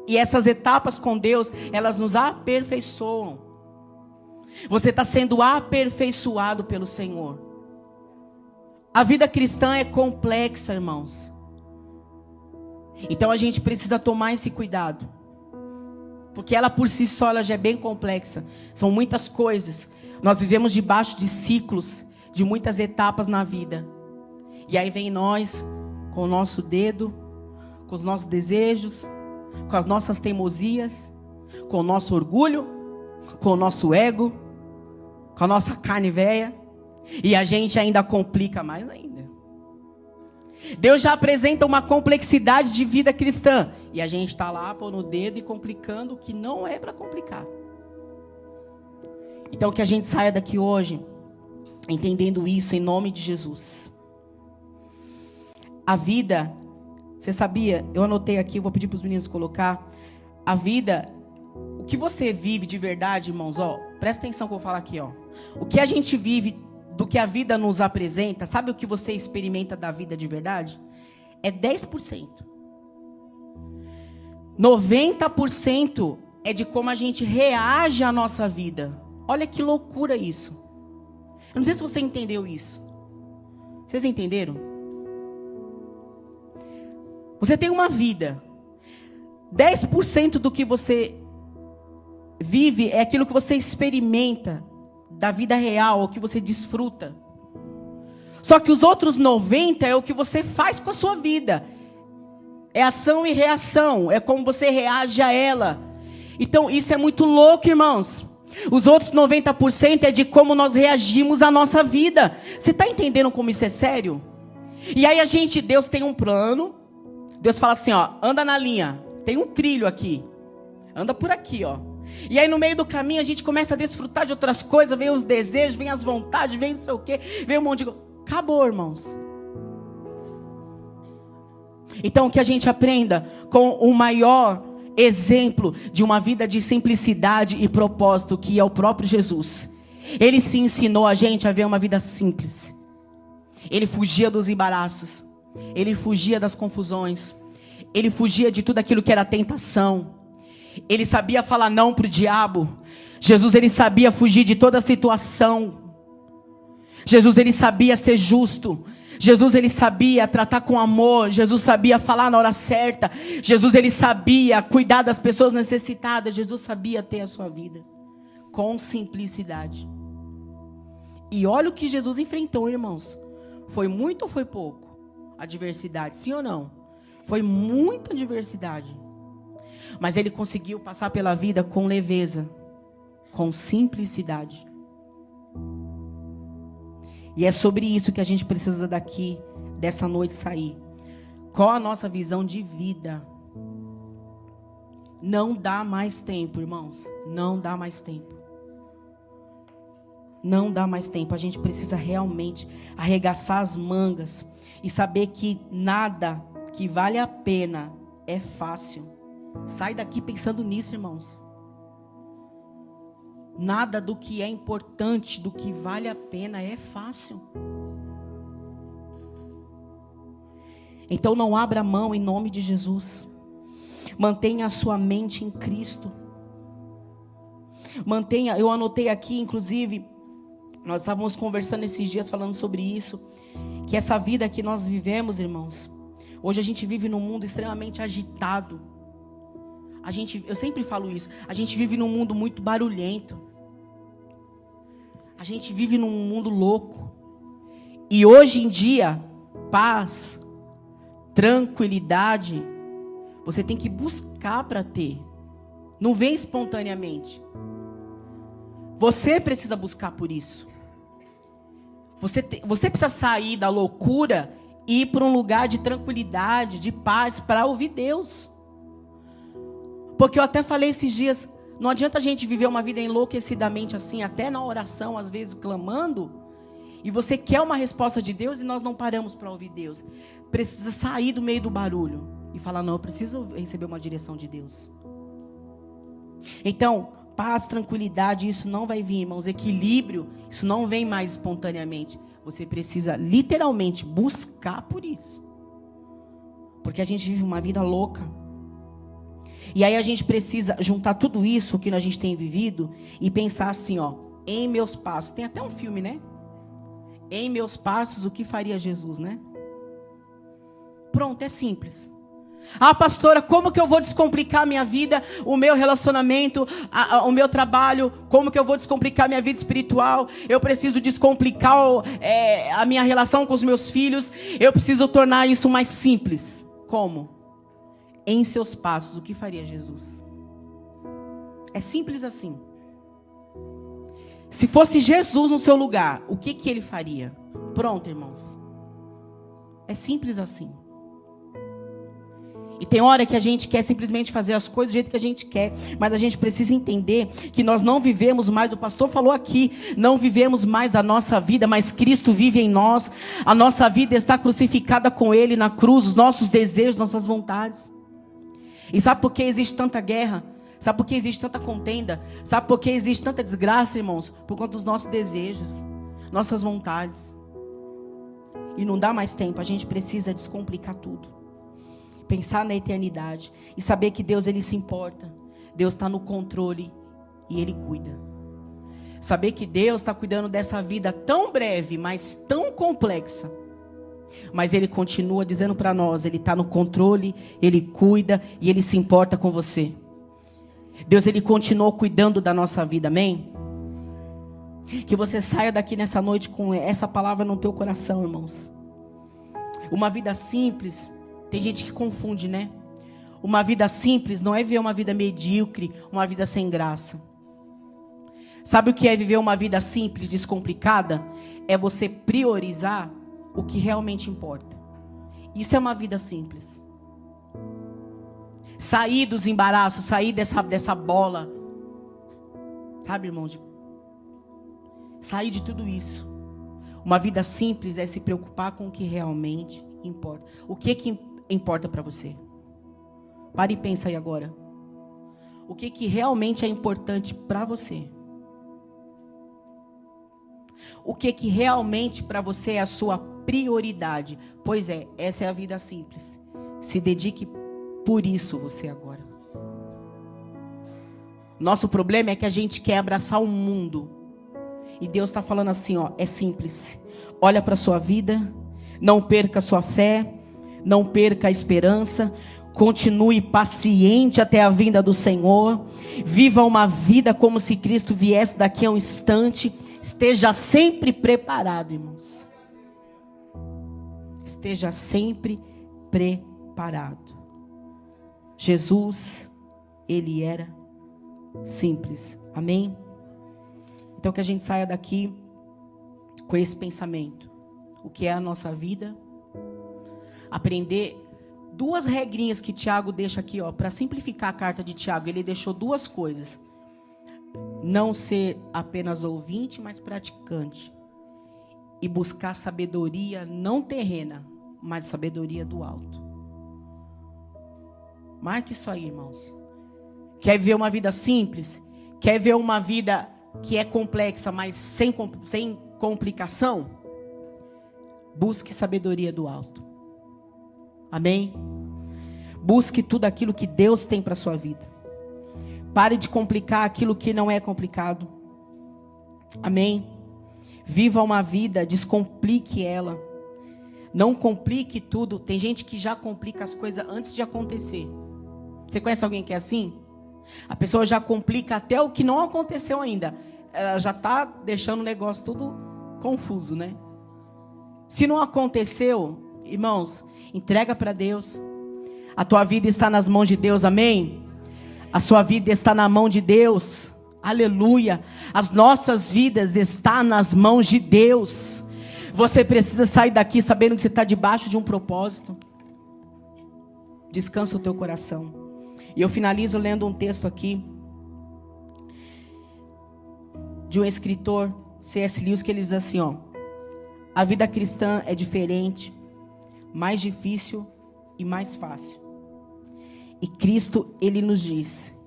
E essas etapas com Deus, elas nos aperfeiçoam. Você está sendo aperfeiçoado pelo Senhor. A vida cristã é complexa, irmãos. Então a gente precisa tomar esse cuidado. Porque ela por si só ela já é bem complexa. São muitas coisas. Nós vivemos debaixo de ciclos, de muitas etapas na vida. E aí vem nós com o nosso dedo, com os nossos desejos, com as nossas teimosias, com o nosso orgulho, com o nosso ego, com a nossa carne velha, e a gente ainda complica mais ainda. Deus já apresenta uma complexidade de vida cristã. E a gente está lá pondo o dedo e complicando o que não é para complicar. Então que a gente saia daqui hoje entendendo isso em nome de Jesus. A vida, você sabia? Eu anotei aqui, vou pedir para os meninos colocar. A vida, o que você vive de verdade, irmãos, ó, presta atenção que eu vou falar aqui, ó. O que a gente vive do que a vida nos apresenta, sabe o que você experimenta da vida de verdade? É 10%. 90% é de como a gente reage à nossa vida. Olha que loucura isso. Eu não sei se você entendeu isso. Vocês entenderam? Você tem uma vida. 10% do que você vive é aquilo que você experimenta da vida real, o que você desfruta. Só que os outros 90 é o que você faz com a sua vida. É ação e reação, é como você reage a ela. Então, isso é muito louco, irmãos. Os outros 90% é de como nós reagimos à nossa vida. Você está entendendo como isso é sério? E aí a gente, Deus tem um plano. Deus fala assim, ó, anda na linha. Tem um trilho aqui. Anda por aqui, ó. E aí no meio do caminho a gente começa a desfrutar de outras coisas, vem os desejos, vem as vontades, vem não sei o quê, vem um monte de Acabou, irmãos. Então que a gente aprenda com o maior exemplo de uma vida de simplicidade e propósito, que é o próprio Jesus. Ele se ensinou a gente a ver uma vida simples. Ele fugia dos embaraços. Ele fugia das confusões. Ele fugia de tudo aquilo que era tentação. Ele sabia falar não para o diabo. Jesus ele sabia fugir de toda situação. Jesus ele sabia ser justo. Jesus ele sabia tratar com amor, Jesus sabia falar na hora certa, Jesus ele sabia cuidar das pessoas necessitadas, Jesus sabia ter a sua vida com simplicidade. E olha o que Jesus enfrentou, irmãos. Foi muito ou foi pouco? A diversidade, sim ou não? Foi muita diversidade. Mas ele conseguiu passar pela vida com leveza, com simplicidade. E é sobre isso que a gente precisa daqui, dessa noite sair. Qual a nossa visão de vida? Não dá mais tempo, irmãos. Não dá mais tempo. Não dá mais tempo. A gente precisa realmente arregaçar as mangas e saber que nada que vale a pena é fácil. Sai daqui pensando nisso, irmãos. Nada do que é importante, do que vale a pena é fácil. Então não abra mão em nome de Jesus. Mantenha a sua mente em Cristo. Mantenha, eu anotei aqui, inclusive, nós estávamos conversando esses dias falando sobre isso, que essa vida que nós vivemos, irmãos, hoje a gente vive num mundo extremamente agitado. A gente, eu sempre falo isso, a gente vive num mundo muito barulhento. A gente vive num mundo louco. E hoje em dia, paz, tranquilidade, você tem que buscar para ter. Não vem espontaneamente. Você precisa buscar por isso. Você, te, você precisa sair da loucura e ir para um lugar de tranquilidade, de paz, para ouvir Deus. Porque eu até falei esses dias, não adianta a gente viver uma vida enlouquecidamente assim, até na oração, às vezes clamando, e você quer uma resposta de Deus e nós não paramos para ouvir Deus. Precisa sair do meio do barulho e falar: não, eu preciso receber uma direção de Deus. Então, paz, tranquilidade, isso não vai vir, irmãos. Equilíbrio, isso não vem mais espontaneamente. Você precisa literalmente buscar por isso. Porque a gente vive uma vida louca. E aí a gente precisa juntar tudo isso que a gente tem vivido e pensar assim, ó, em meus passos. Tem até um filme, né? Em meus passos, o que faria Jesus, né? Pronto, é simples. Ah, pastora, como que eu vou descomplicar minha vida, o meu relacionamento, a, a, o meu trabalho? Como que eu vou descomplicar minha vida espiritual? Eu preciso descomplicar é, a minha relação com os meus filhos. Eu preciso tornar isso mais simples. Como? Em seus passos, o que faria Jesus? É simples assim. Se fosse Jesus no seu lugar, o que, que ele faria? Pronto, irmãos. É simples assim. E tem hora que a gente quer simplesmente fazer as coisas do jeito que a gente quer, mas a gente precisa entender que nós não vivemos mais, o pastor falou aqui, não vivemos mais a nossa vida, mas Cristo vive em nós. A nossa vida está crucificada com Ele na cruz, os nossos desejos, nossas vontades. E sabe por que existe tanta guerra? Sabe por que existe tanta contenda? Sabe por que existe tanta desgraça, irmãos? Por conta dos nossos desejos, nossas vontades. E não dá mais tempo, a gente precisa descomplicar tudo. Pensar na eternidade e saber que Deus ele se importa. Deus está no controle e ele cuida. Saber que Deus está cuidando dessa vida tão breve, mas tão complexa mas Ele continua dizendo para nós: Ele está no controle, Ele cuida e Ele se importa com você. Deus, Ele continuou cuidando da nossa vida, amém? Que você saia daqui nessa noite com essa palavra no teu coração, irmãos. Uma vida simples, tem gente que confunde, né? Uma vida simples não é ver uma vida medíocre, uma vida sem graça. Sabe o que é viver uma vida simples, descomplicada? É você priorizar o que realmente importa. Isso é uma vida simples. Sair dos embaraços, sair dessa, dessa bola. Sabe, irmão? De... Sair de tudo isso. Uma vida simples é se preocupar com o que realmente importa. O que é que importa para você? Pare e pensa aí agora. O que, que realmente é importante para você? O que, que realmente para você é a sua prioridade? Pois é, essa é a vida simples. Se dedique por isso você agora. Nosso problema é que a gente quer abraçar o mundo. E Deus está falando assim, ó, é simples. Olha para sua vida, não perca sua fé, não perca a esperança, Continue paciente até a vinda do Senhor. Viva uma vida como se Cristo viesse daqui a um instante. Esteja sempre preparado, irmãos. Esteja sempre preparado. Jesus, ele era simples. Amém? Então que a gente saia daqui com esse pensamento. O que é a nossa vida? Aprender duas regrinhas que Tiago deixa aqui, ó, para simplificar a carta de Tiago. Ele deixou duas coisas: não ser apenas ouvinte, mas praticante, e buscar sabedoria não terrena, mas sabedoria do alto. Marque isso aí, irmãos. Quer ver uma vida simples? Quer ver uma vida que é complexa, mas sem, sem complicação? Busque sabedoria do alto. Amém? Busque tudo aquilo que Deus tem para sua vida. Pare de complicar aquilo que não é complicado. Amém? Viva uma vida, descomplique ela. Não complique tudo. Tem gente que já complica as coisas antes de acontecer. Você conhece alguém que é assim? A pessoa já complica até o que não aconteceu ainda. Ela já está deixando o negócio tudo confuso, né? Se não aconteceu, irmãos, Entrega para Deus. A tua vida está nas mãos de Deus, amém? A sua vida está na mão de Deus. Aleluia. As nossas vidas estão nas mãos de Deus. Você precisa sair daqui sabendo que você está debaixo de um propósito. Descansa o teu coração. E eu finalizo lendo um texto aqui de um escritor, C.S. Lewis, que ele diz assim, ó: A vida cristã é diferente mais difícil e mais fácil. E Cristo, ele nos diz: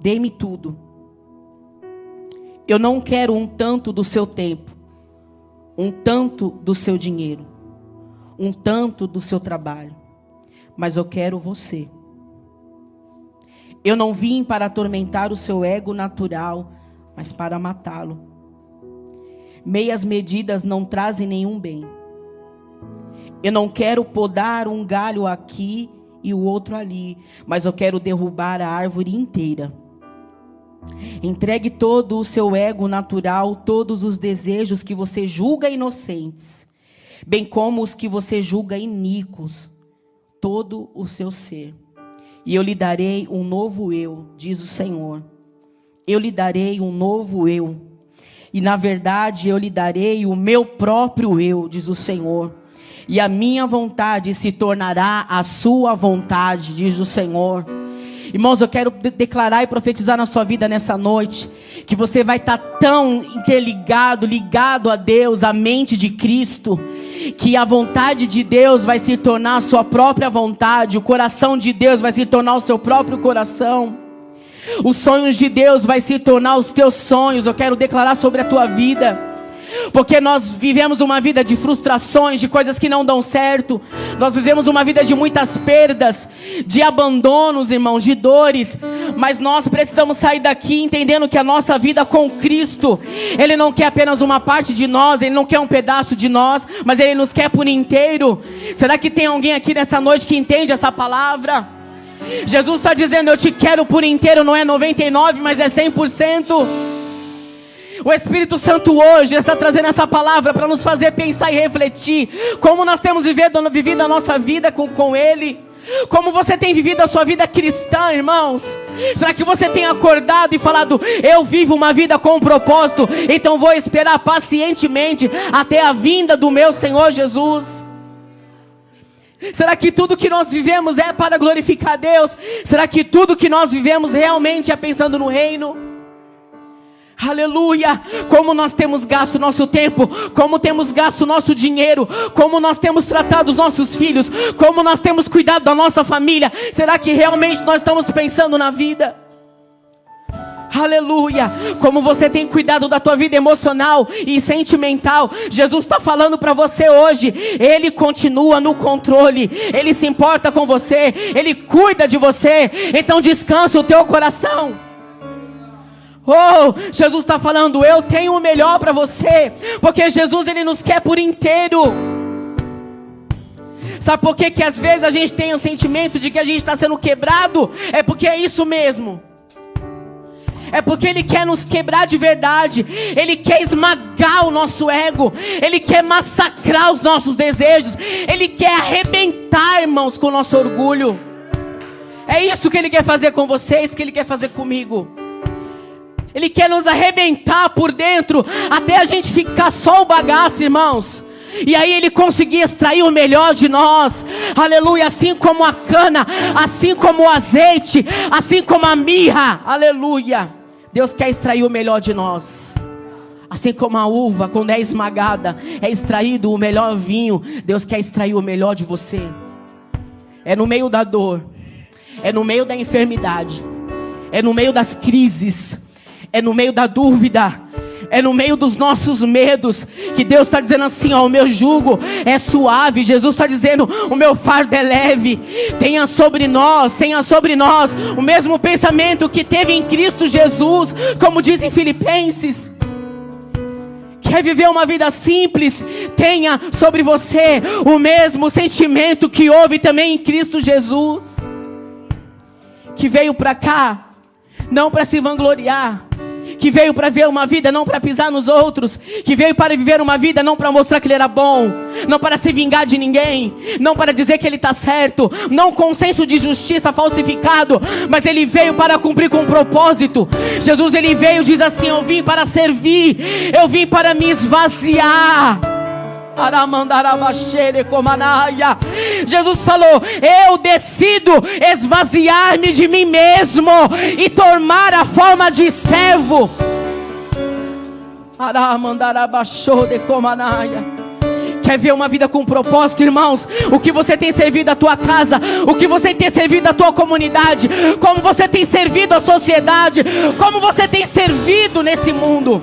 Dê-me tudo. Eu não quero um tanto do seu tempo, um tanto do seu dinheiro, um tanto do seu trabalho, mas eu quero você. Eu não vim para atormentar o seu ego natural, mas para matá-lo. Meias medidas não trazem nenhum bem. Eu não quero podar um galho aqui e o outro ali, mas eu quero derrubar a árvore inteira. Entregue todo o seu ego natural, todos os desejos que você julga inocentes, bem como os que você julga iníquos, todo o seu ser. E eu lhe darei um novo eu, diz o Senhor. Eu lhe darei um novo eu. E na verdade eu lhe darei o meu próprio eu, diz o Senhor e a minha vontade se tornará a sua vontade, diz o Senhor. Irmãos, eu quero declarar e profetizar na sua vida nessa noite que você vai estar tão interligado, ligado a Deus, a mente de Cristo, que a vontade de Deus vai se tornar a sua própria vontade, o coração de Deus vai se tornar o seu próprio coração. Os sonhos de Deus vai se tornar os teus sonhos. Eu quero declarar sobre a tua vida. Porque nós vivemos uma vida de frustrações, de coisas que não dão certo. Nós vivemos uma vida de muitas perdas, de abandonos, irmãos, de dores. Mas nós precisamos sair daqui entendendo que a nossa vida com Cristo, Ele não quer apenas uma parte de nós, Ele não quer um pedaço de nós, mas Ele nos quer por inteiro. Será que tem alguém aqui nessa noite que entende essa palavra? Jesus está dizendo: Eu te quero por inteiro, não é 99, mas é 100%. O Espírito Santo hoje está trazendo essa palavra para nos fazer pensar e refletir como nós temos vivido, vivido a nossa vida com, com Ele. Como você tem vivido a sua vida cristã, irmãos? Será que você tem acordado e falado: Eu vivo uma vida com um propósito, então vou esperar pacientemente até a vinda do meu Senhor Jesus? Será que tudo que nós vivemos é para glorificar Deus? Será que tudo que nós vivemos realmente é pensando no reino? Aleluia! Como nós temos gasto nosso tempo, como temos gasto nosso dinheiro, como nós temos tratado os nossos filhos, como nós temos cuidado da nossa família. Será que realmente nós estamos pensando na vida? Aleluia! Como você tem cuidado da tua vida emocional e sentimental. Jesus está falando para você hoje. Ele continua no controle. Ele se importa com você. Ele cuida de você. Então descansa o teu coração. Oh, Jesus está falando, eu tenho o melhor para você, porque Jesus ele nos quer por inteiro. Sabe por que, que às vezes a gente tem o sentimento de que a gente está sendo quebrado? É porque é isso mesmo. É porque Ele quer nos quebrar de verdade. Ele quer esmagar o nosso ego. Ele quer massacrar os nossos desejos. Ele quer arrebentar, irmãos, com o nosso orgulho. É isso que Ele quer fazer com vocês, que Ele quer fazer comigo. Ele quer nos arrebentar por dentro, até a gente ficar só o bagaço, irmãos. E aí ele conseguir extrair o melhor de nós. Aleluia, assim como a cana, assim como o azeite, assim como a mirra. Aleluia. Deus quer extrair o melhor de nós. Assim como a uva, quando é esmagada, é extraído o melhor vinho, Deus quer extrair o melhor de você. É no meio da dor, é no meio da enfermidade, é no meio das crises, é no meio da dúvida, é no meio dos nossos medos que Deus está dizendo assim: ó, o meu jugo é suave. Jesus está dizendo: o meu fardo é leve. Tenha sobre nós, tenha sobre nós o mesmo pensamento que teve em Cristo Jesus, como dizem Filipenses. Quer viver uma vida simples? Tenha sobre você o mesmo sentimento que houve também em Cristo Jesus, que veio para cá, não para se vangloriar, que veio para ver uma vida não para pisar nos outros, que veio para viver uma vida não para mostrar que ele era bom, não para se vingar de ninguém, não para dizer que ele está certo, não com senso de justiça falsificado, mas ele veio para cumprir com um propósito. Jesus ele veio diz assim: eu vim para servir, eu vim para me esvaziar. Jesus falou: Eu decido esvaziar-me de mim mesmo e tomar a forma de servo. Quer ver uma vida com propósito, irmãos? O que você tem servido a tua casa, o que você tem servido a tua comunidade, como você tem servido a sociedade, como você tem servido nesse mundo.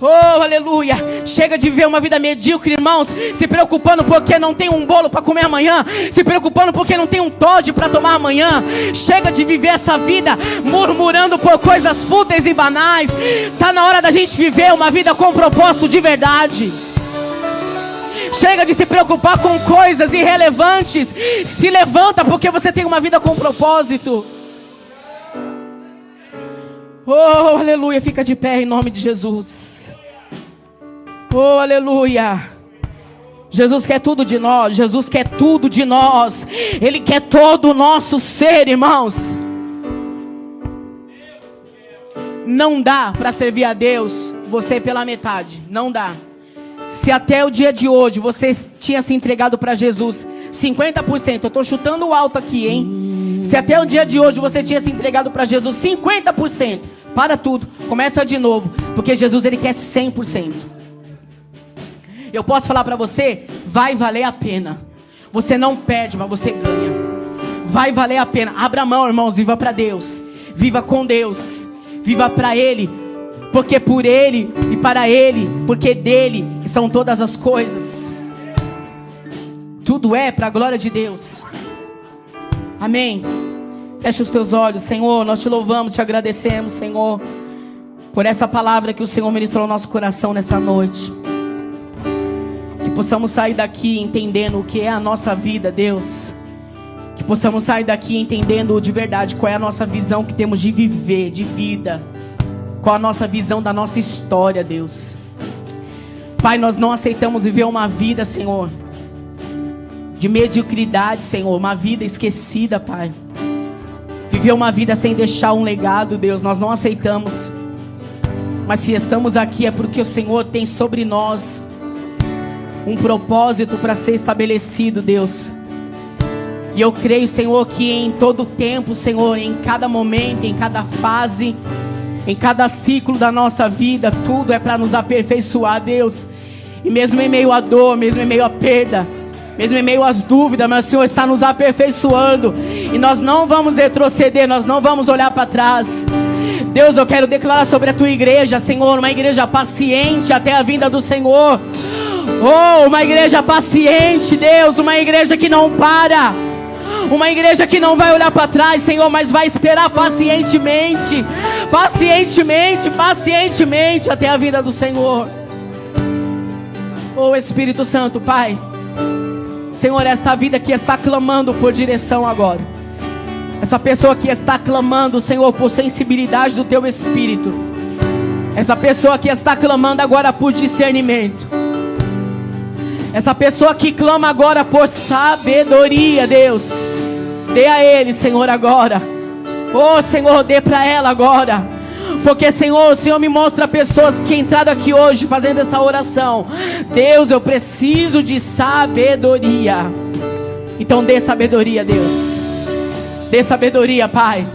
Oh, aleluia. Chega de viver uma vida medíocre, irmãos. Se preocupando porque não tem um bolo para comer amanhã. Se preocupando porque não tem um Todd para tomar amanhã. Chega de viver essa vida murmurando por coisas fúteis e banais. Está na hora da gente viver uma vida com propósito de verdade. Chega de se preocupar com coisas irrelevantes. Se levanta porque você tem uma vida com propósito. Oh, aleluia. Fica de pé em nome de Jesus. Oh, aleluia. Jesus quer tudo de nós, Jesus quer tudo de nós, Ele quer todo o nosso ser, irmãos. Não dá para servir a Deus você pela metade, não dá. Se até o dia de hoje você tinha se entregado para Jesus 50%, eu estou chutando alto aqui, hein? Se até o dia de hoje você tinha se entregado para Jesus 50%, para tudo, começa de novo, porque Jesus ele quer 100%. Eu posso falar para você, vai valer a pena. Você não perde, mas você ganha. Vai valer a pena. Abra a mão, irmãos, viva para Deus. Viva com Deus. Viva para Ele. Porque por Ele e para Ele, porque dele são todas as coisas. Tudo é para a glória de Deus. Amém. Fecha os teus olhos, Senhor. Nós te louvamos, te agradecemos, Senhor, por essa palavra que o Senhor ministrou ao nosso coração nessa noite possamos sair daqui entendendo o que é a nossa vida, Deus. Que possamos sair daqui entendendo de verdade qual é a nossa visão que temos de viver, de vida. Qual a nossa visão da nossa história, Deus. Pai, nós não aceitamos viver uma vida, Senhor, de mediocridade, Senhor, uma vida esquecida, Pai. Viver uma vida sem deixar um legado, Deus, nós não aceitamos. Mas se estamos aqui é porque o Senhor tem sobre nós um propósito para ser estabelecido, Deus. E eu creio, Senhor, que em todo tempo, Senhor, em cada momento, em cada fase, em cada ciclo da nossa vida, tudo é para nos aperfeiçoar, Deus. E mesmo em meio à dor, mesmo em meio à perda, mesmo em meio às dúvidas, mas o Senhor está nos aperfeiçoando. E nós não vamos retroceder, nós não vamos olhar para trás. Deus, eu quero declarar sobre a tua igreja, Senhor, uma igreja paciente até a vinda do Senhor. Oh, uma igreja paciente, Deus, uma igreja que não para. Uma igreja que não vai olhar para trás, Senhor, mas vai esperar pacientemente, pacientemente, pacientemente até a vinda do Senhor. Oh Espírito Santo, Pai. Senhor, esta vida que está clamando por direção agora. Essa pessoa que está clamando, Senhor, por sensibilidade do teu espírito. Essa pessoa que está clamando agora por discernimento. Essa pessoa que clama agora por sabedoria, Deus. Dê a ele, Senhor, agora. Oh, Senhor, dê para ela agora. Porque, Senhor, o Senhor me mostra pessoas que entraram aqui hoje fazendo essa oração. Deus, eu preciso de sabedoria. Então dê sabedoria, Deus. Dê sabedoria, Pai.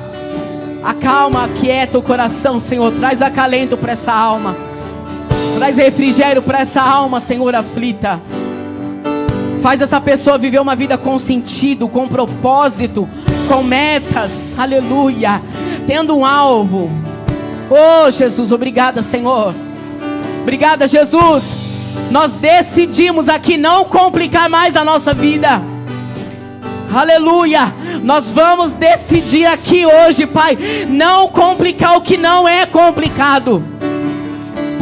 Acalma, aquieta o coração, Senhor. Traz acalento para essa alma. Traz refrigério para essa alma, Senhor, aflita. Faz essa pessoa viver uma vida com sentido, com propósito, com metas. Aleluia. Tendo um alvo. Oh, Jesus, obrigada, Senhor. Obrigada, Jesus. Nós decidimos aqui não complicar mais a nossa vida. Aleluia. Nós vamos decidir aqui hoje, Pai, não complicar o que não é complicado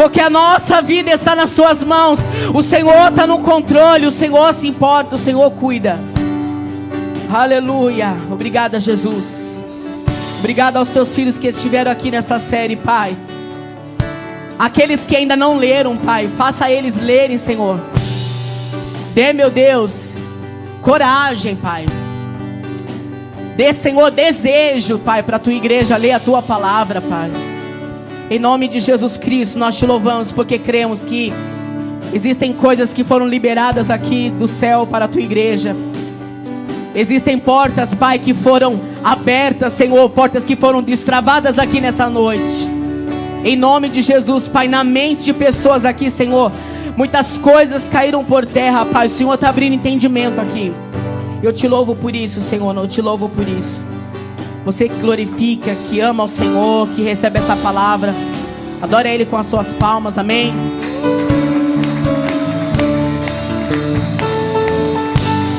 porque a nossa vida está nas tuas mãos. O Senhor está no controle, o Senhor se importa, o Senhor cuida. Aleluia. Obrigada, Jesus. Obrigado aos teus filhos que estiveram aqui nessa série, Pai. Aqueles que ainda não leram, Pai, faça eles lerem, Senhor. Dê, meu Deus, coragem, Pai. Dê, Senhor, desejo, Pai, para a tua igreja ler a tua palavra, Pai. Em nome de Jesus Cristo, nós te louvamos porque cremos que existem coisas que foram liberadas aqui do céu para a tua igreja. Existem portas, Pai, que foram abertas, Senhor, portas que foram destravadas aqui nessa noite. Em nome de Jesus, Pai, na mente de pessoas aqui, Senhor, muitas coisas caíram por terra, Pai. O Senhor está abrindo entendimento aqui. Eu te louvo por isso, Senhor. Eu te louvo por isso. Você que glorifica, que ama ao Senhor, que recebe essa palavra, adora Ele com as suas palmas, amém.